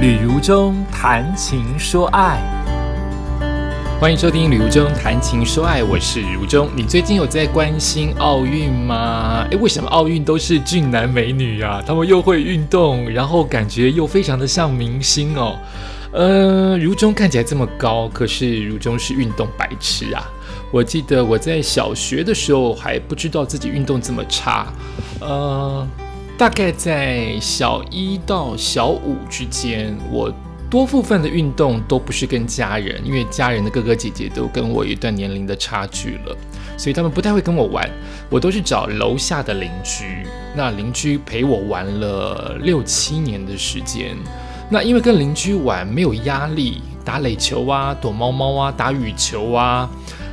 旅如中谈情说爱，欢迎收听《旅如中谈情说爱》，我是如中。你最近有在关心奥运吗？诶，为什么奥运都是俊男美女啊？他们又会运动，然后感觉又非常的像明星哦。呃，如中看起来这么高，可是如中是运动白痴啊。我记得我在小学的时候还不知道自己运动这么差，呃。大概在小一到小五之间，我多部分的运动都不是跟家人，因为家人的哥哥姐姐都跟我一段年龄的差距了，所以他们不太会跟我玩。我都是找楼下的邻居，那邻居陪我玩了六七年的时间。那因为跟邻居玩没有压力，打垒球啊，躲猫猫啊，打羽球啊，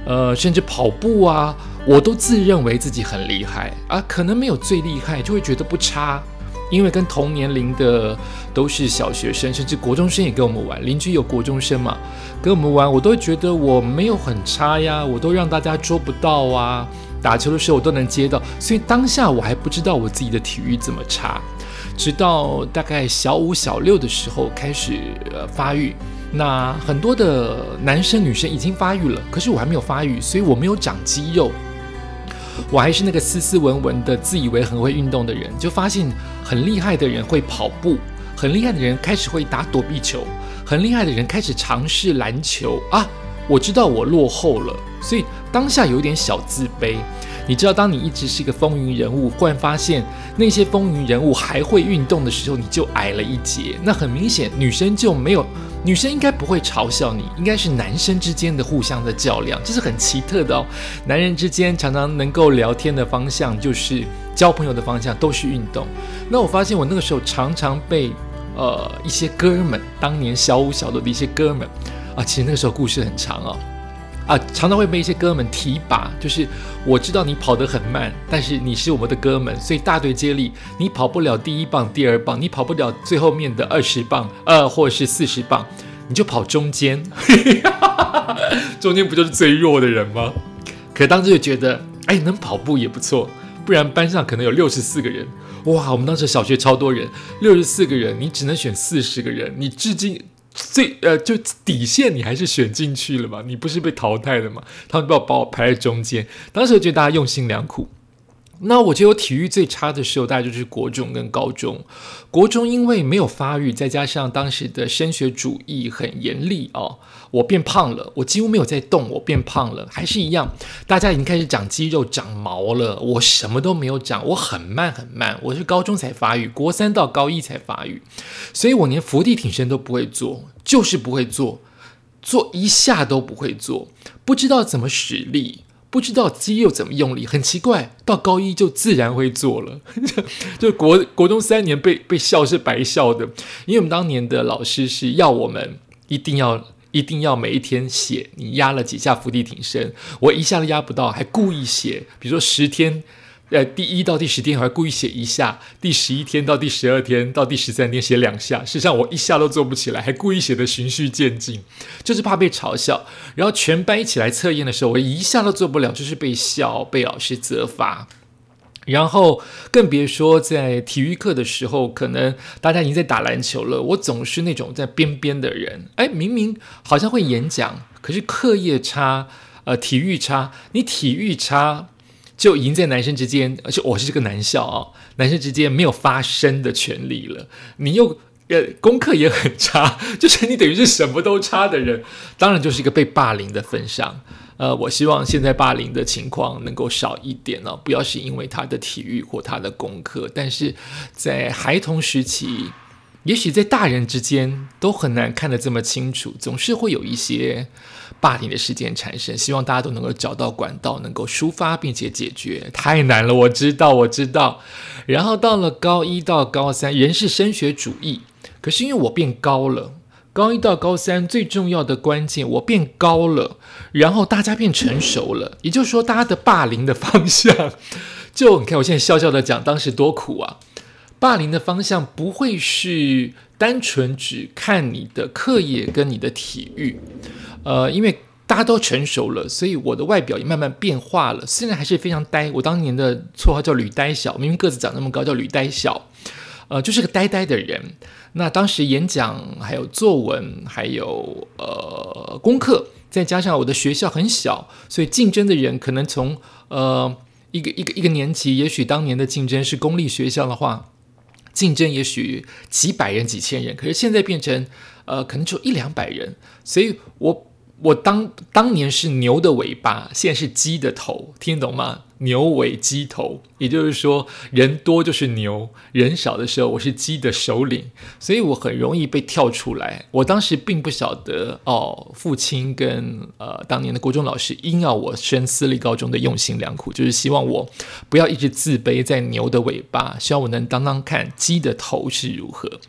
呃，甚至跑步啊。我都自认为自己很厉害啊，可能没有最厉害，就会觉得不差，因为跟同年龄的都是小学生，甚至国中生也跟我们玩，邻居有国中生嘛，跟我们玩，我都会觉得我没有很差呀，我都让大家捉不到啊，打球的时候我都能接到，所以当下我还不知道我自己的体育这么差，直到大概小五小六的时候开始呃发育，那很多的男生女生已经发育了，可是我还没有发育，所以我没有长肌肉。我还是那个斯斯文文的、自以为很会运动的人，就发现很厉害的人会跑步，很厉害的人开始会打躲避球，很厉害的人开始尝试篮球啊！我知道我落后了，所以当下有点小自卑。你知道，当你一直是一个风云人物，忽然发现那些风云人物还会运动的时候，你就矮了一截。那很明显，女生就没有。女生应该不会嘲笑你，应该是男生之间的互相的较量，这是很奇特的哦。男人之间常常能够聊天的方向，就是交朋友的方向都是运动。那我发现我那个时候常常被呃一些哥们，当年小五小六的一些哥们啊，其实那个时候故事很长哦。啊，常常会被一些哥们提拔，就是我知道你跑得很慢，但是你是我们的哥们，所以大队接力，你跑不了第一棒、第二棒，你跑不了最后面的二十棒，呃，或者是四十棒，你就跑中间，中间不就是最弱的人吗？可当时就觉得，哎，能跑步也不错，不然班上可能有六十四个人，哇，我们当时小学超多人，六十四个人，你只能选四十个人，你至今。最呃，就底线你还是选进去了嘛？你不是被淘汰的嘛？他们把我把我排在中间，当时觉得大家用心良苦。那我觉得我体育最差的时候，大概就是国中跟高中。国中因为没有发育，再加上当时的升学主义很严厉哦，我变胖了，我几乎没有在动，我变胖了，还是一样，大家已经开始长肌肉、长毛了，我什么都没有长，我很慢很慢，我是高中才发育，国三到高一才发育，所以我连伏地挺身都不会做，就是不会做，做一下都不会做，不知道怎么使力。不知道肌肉怎么用力，很奇怪，到高一就自然会做了。就国国中三年被被笑是白笑的，因为我们当年的老师是要我们一定要一定要每一天写你压了几下伏地挺身，我一下都压不到，还故意写，比如说十天。呃，第一到第十天还故意写一下，第十一天到第十二天到第十三天写两下。实际上我一下都做不起来，还故意写的循序渐进，就是怕被嘲笑。然后全班一起来测验的时候，我一下都做不了，就是被笑，被老师责罚。然后更别说在体育课的时候，可能大家已经在打篮球了，我总是那种在边边的人。哎，明明好像会演讲，可是课业差，呃，体育差。你体育差。就已经在男生之间，而且我是这个男校啊，男生之间没有发声的权利了。你又呃功课也很差，就是你等于是什么都差的人，当然就是一个被霸凌的份上。呃，我希望现在霸凌的情况能够少一点哦，不要是因为他的体育或他的功课，但是在孩童时期，也许在大人之间都很难看得这么清楚，总是会有一些。霸凌的事件产生，希望大家都能够找到管道，能够抒发并且解决。太难了，我知道，我知道。然后到了高一到高三，人是升学主义，可是因为我变高了，高一到高三最重要的关键，我变高了，然后大家变成熟了，也就是说，大家的霸凌的方向，就你看我现在笑笑的讲，当时多苦啊！霸凌的方向不会是单纯只看你的课业跟你的体育。呃，因为大家都成熟了，所以我的外表也慢慢变化了。虽然还是非常呆，我当年的绰号叫吕呆小，明明个子长那么高，叫吕呆小。呃，就是个呆呆的人。那当时演讲、还有作文、还有呃功课，再加上我的学校很小，所以竞争的人可能从呃一个一个一个年级，也许当年的竞争是公立学校的话，竞争也许几百人、几千人，可是现在变成呃可能只有一两百人，所以我。我当当年是牛的尾巴，现在是鸡的头，听懂吗？牛尾鸡头，也就是说，人多就是牛，人少的时候我是鸡的首领，所以我很容易被跳出来。我当时并不晓得哦，父亲跟呃当年的国中老师硬要我升私立高中的用心良苦，就是希望我不要一直自卑在牛的尾巴，希望我能当当看鸡的头是如何。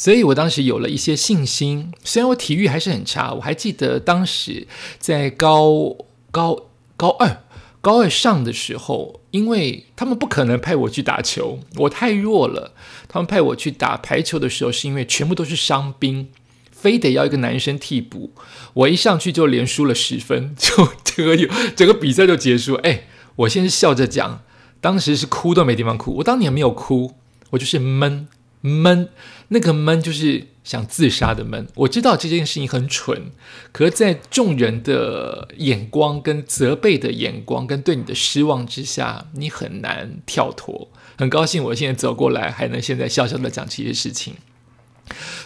所以我当时有了一些信心，虽然我体育还是很差，我还记得当时在高高高二高二上的时候，因为他们不可能派我去打球，我太弱了。他们派我去打排球的时候，是因为全部都是伤兵，非得要一个男生替补。我一上去就连输了十分，就这个有整个比赛就结束。哎，我现在笑着讲，当时是哭都没地方哭。我当年没有哭，我就是闷。闷，那个闷就是想自杀的闷。我知道这件事情很蠢，可是，在众人的眼光、跟责备的眼光、跟对你的失望之下，你很难跳脱。很高兴我现在走过来，还能现在笑笑的讲这些事情。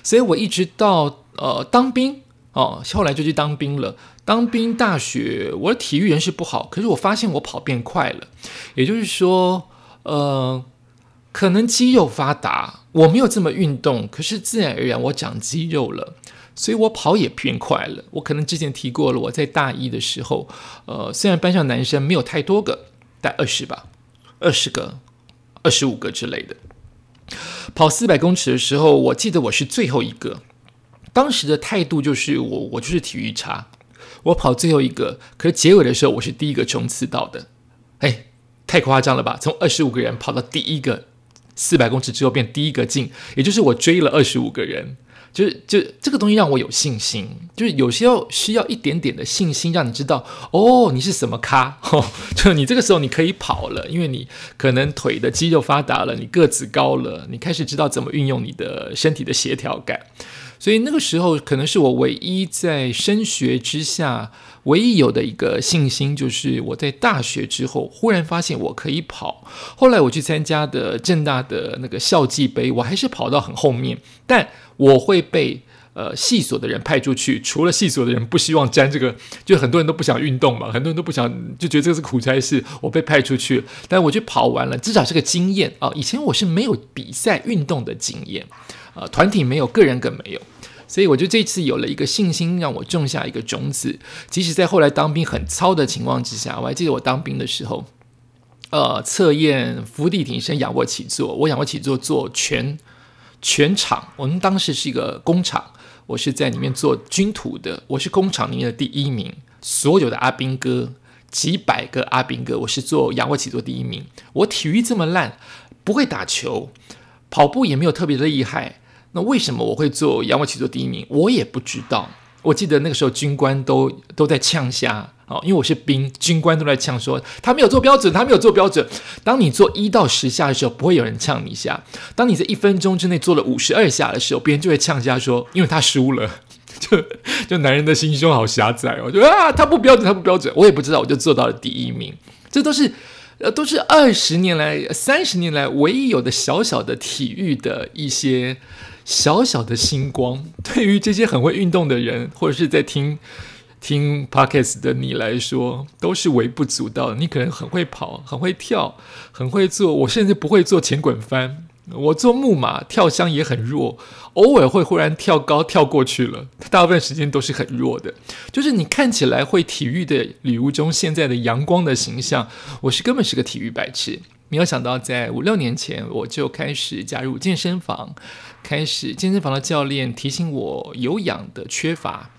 所以我一直到呃当兵哦，后来就去当兵了。当兵大学，我的体育人是不好，可是我发现我跑变快了。也就是说，呃。可能肌肉发达，我没有这么运动，可是自然而然我长肌肉了，所以我跑也变快了。我可能之前提过了，我在大一的时候，呃，虽然班上男生没有太多个，但二十吧，二十个、二十五个之类的，跑四百公尺的时候，我记得我是最后一个。当时的态度就是我，我就是体育差，我跑最后一个，可是结尾的时候我是第一个冲刺到的。哎，太夸张了吧？从二十五个人跑到第一个。四百公尺之后变第一个进，也就是我追了二十五个人，就是就这个东西让我有信心，就是有时候需要一点点的信心，让你知道哦，你是什么咖，就你这个时候你可以跑了，因为你可能腿的肌肉发达了，你个子高了，你开始知道怎么运用你的身体的协调感。所以那个时候可能是我唯一在升学之下唯一有的一个信心，就是我在大学之后忽然发现我可以跑。后来我去参加的正大的那个校际杯，我还是跑到很后面，但我会被呃系所的人派出去。除了系所的人不希望沾这个，就很多人都不想运动嘛，很多人都不想，就觉得这是苦差事。我被派出去，但我去跑完了，至少是个经验啊。以前我是没有比赛运动的经验，呃，团体没有，个人更没有。所以我就这次有了一个信心，让我种下一个种子。即使在后来当兵很操的情况之下，我还记得我当兵的时候，呃，测验伏地挺身、仰卧起坐，我仰卧起坐做全全场。我们当时是一个工厂，我是在里面做军图的，我是工厂里面的第一名。所有的阿兵哥，几百个阿兵哥，我是做仰卧起坐第一名。我体育这么烂，不会打球，跑步也没有特别的厉害。那为什么我会做仰卧起坐第一名？我也不知道。我记得那个时候军官都都在呛下哦，因为我是兵，军官都在呛说他没有做标准，他没有做标准。当你做一到十下的时候，不会有人呛你一下；当你在一分钟之内做了五十二下的时候，别人就会呛下说，因为他输了。就就男人的心胸好狭窄哦，就啊，他不标准，他不标准。我也不知道，我就做到了第一名。这都是呃，都是二十年来、三十年来唯一有的小小的体育的一些。小小的星光，对于这些很会运动的人，或者是在听听 podcasts 的你来说，都是微不足道。你可能很会跑，很会跳，很会做。我甚至不会做前滚翻，我做木马跳箱也很弱，偶尔会忽然跳高跳过去了，大部分时间都是很弱的。就是你看起来会体育的礼物中，现在的阳光的形象，我是根本是个体育白痴。没有想到，在五六年前，我就开始加入健身房。开始健身房的教练提醒我有氧的缺乏，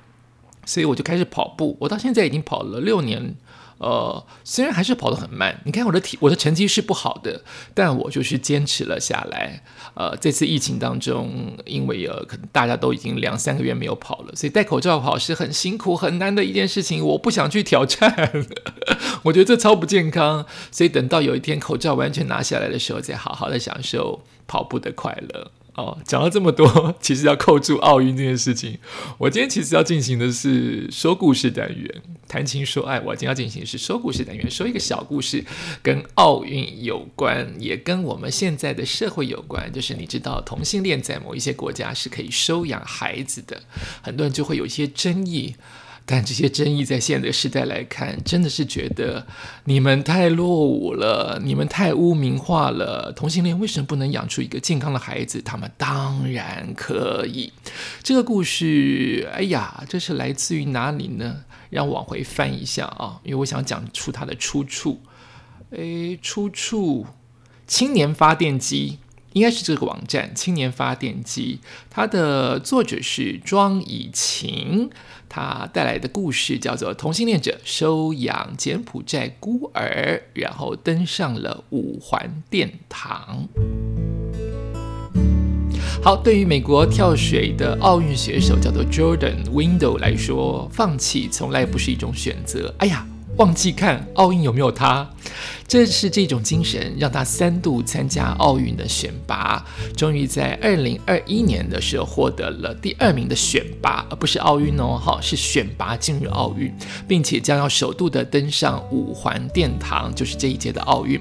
所以我就开始跑步。我到现在已经跑了六年，呃，虽然还是跑得很慢，你看我的体我的成绩是不好的，但我就是坚持了下来。呃，这次疫情当中，因为呃，可能大家都已经两三个月没有跑了，所以戴口罩跑是很辛苦很难的一件事情。我不想去挑战，我觉得这超不健康。所以等到有一天口罩完全拿下来的时候，再好好的享受跑步的快乐。哦，讲了这么多，其实要扣住奥运这件事情。我今天其实要进行的是说故事单元，谈情说爱。我今天要进行的是说故事单元，说一个小故事，跟奥运有关，也跟我们现在的社会有关。就是你知道，同性恋在某一些国家是可以收养孩子的，很多人就会有一些争议。但这些争议在现在时代来看，真的是觉得你们太落伍了，你们太污名化了。同性恋为什么不能养出一个健康的孩子？他们当然可以。这个故事，哎呀，这是来自于哪里呢？让我往回翻一下啊，因为我想讲出它的出处。诶，出处青年发电机。应该是这个网站“青年发电机”，它的作者是庄以晴，他带来的故事叫做《同性恋者收养柬埔寨孤儿》，然后登上了五环殿堂。好，对于美国跳水的奥运选手叫做 Jordan Window 来说，放弃从来不是一种选择。哎呀！忘记看奥运有没有他，正是这种精神让他三度参加奥运的选拔，终于在二零二一年的时候获得了第二名的选拔，而不是奥运哦，哈，是选拔进入奥运，并且将要首度的登上五环殿堂，就是这一届的奥运。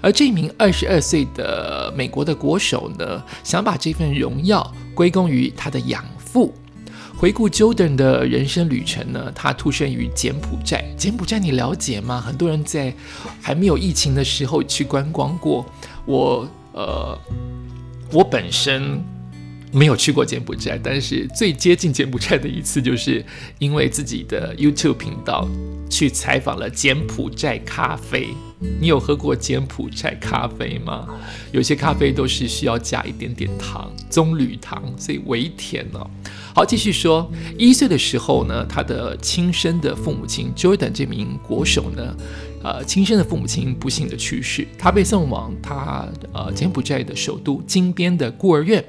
而这名二十二岁的美国的国手呢，想把这份荣耀归功于他的养父。回顾 Jordan 的人生旅程呢，他出生于柬埔寨。柬埔寨你了解吗？很多人在还没有疫情的时候去观光过。我呃，我本身没有去过柬埔寨，但是最接近柬埔寨的一次，就是因为自己的 YouTube 频道去采访了柬埔寨咖啡。你有喝过柬埔寨咖啡吗？有些咖啡都是需要加一点点糖，棕榈糖，所以微甜哦。好，继续说。一岁的时候呢，他的亲生的父母亲 Jordan 这名国手呢，呃，亲生的父母亲不幸的去世，他被送往他呃柬埔寨的首都金边的孤儿院。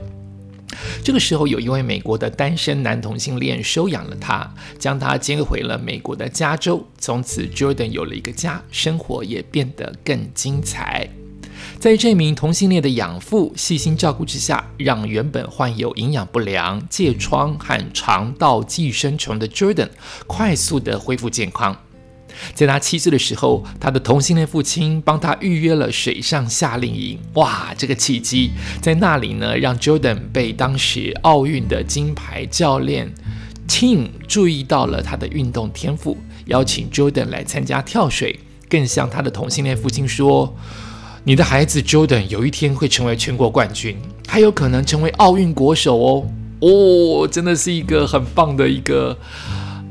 这个时候，有一位美国的单身男同性恋收养了他，将他接回了美国的加州。从此，Jordan 有了一个家，生活也变得更精彩。在这名同性恋的养父细心照顾之下，让原本患有营养不良、疥疮和肠道寄生虫的 Jordan 快速的恢复健康。在他七岁的时候，他的同性恋父亲帮他预约了水上夏令营。哇，这个契机在那里呢，让 Jordan 被当时奥运的金牌教练 Tim 注意到了他的运动天赋，邀请 Jordan 来参加跳水，更向他的同性恋父亲说。你的孩子 Jordan 有一天会成为全国冠军，还有可能成为奥运国手哦！哦，真的是一个很棒的一个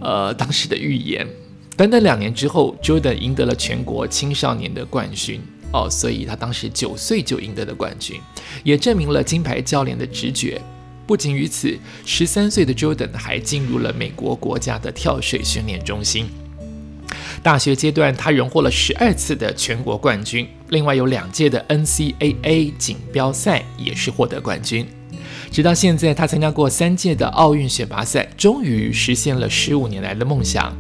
呃当时的预言。短短两年之后，Jordan 赢得了全国青少年的冠军哦，所以他当时九岁就赢得了冠军，也证明了金牌教练的直觉。不仅于此，十三岁的 Jordan 还进入了美国国家的跳水训练中心。大学阶段，他荣获了十二次的全国冠军，另外有两届的 NCAA 锦标赛也是获得冠军。直到现在，他参加过三届的奥运选拔赛，终于实现了十五年来的梦想。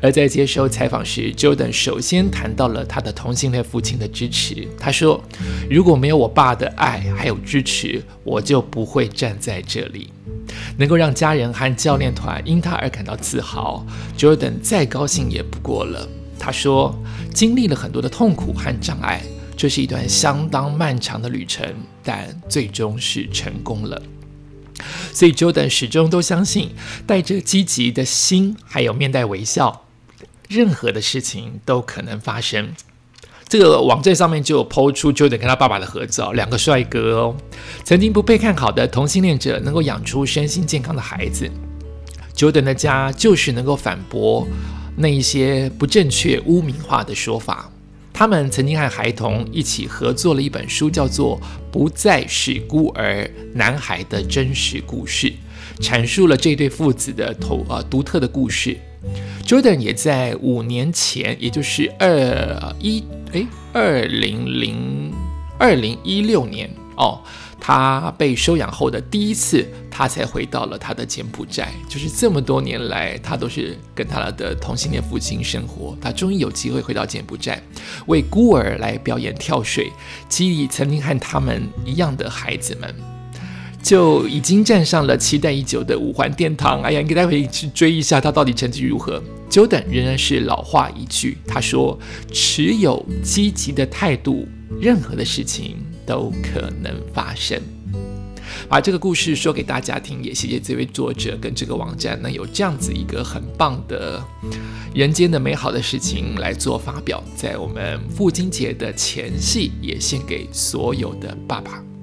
而在接受采访时，Jordan 首先谈到了他的同性恋父亲的支持。他说：“如果没有我爸的爱还有支持，我就不会站在这里。能够让家人和教练团因他而感到自豪，Jordan 再高兴也不过了。”他说：“经历了很多的痛苦和障碍，这是一段相当漫长的旅程，但最终是成功了。”所以，Jordan 始终都相信，带着积极的心，还有面带微笑，任何的事情都可能发生。这个网站上面就有抛出 Jordan 跟他爸爸的合照，两个帅哥哦。曾经不被看好的同性恋者能够养出身心健康的孩子，Jordan 的家就是能够反驳那一些不正确、污名化的说法。他们曾经和孩童一起合作了一本书，叫做《不再是孤儿：男孩的真实故事》，阐述了这对父子的头呃独特的故事。Jordan 也在五年前，也就是二一哎二零零二零一六年哦，他被收养后的第一次，他才回到了他的柬埔寨。就是这么多年来，他都是跟他的同性恋父亲生活。他终于有机会回到柬埔寨，为孤儿来表演跳水，激励曾经和他们一样的孩子们。就已经站上了期待已久的五环殿堂。哎呀，你待会去追一下他到底成绩如何。久等仍然是老话一句，他说：“持有积极的态度，任何的事情都可能发生。”把这个故事说给大家听，也谢谢这位作者跟这个网站能有这样子一个很棒的人间的美好的事情来做发表，在我们父亲节的前夕，也献给所有的爸爸。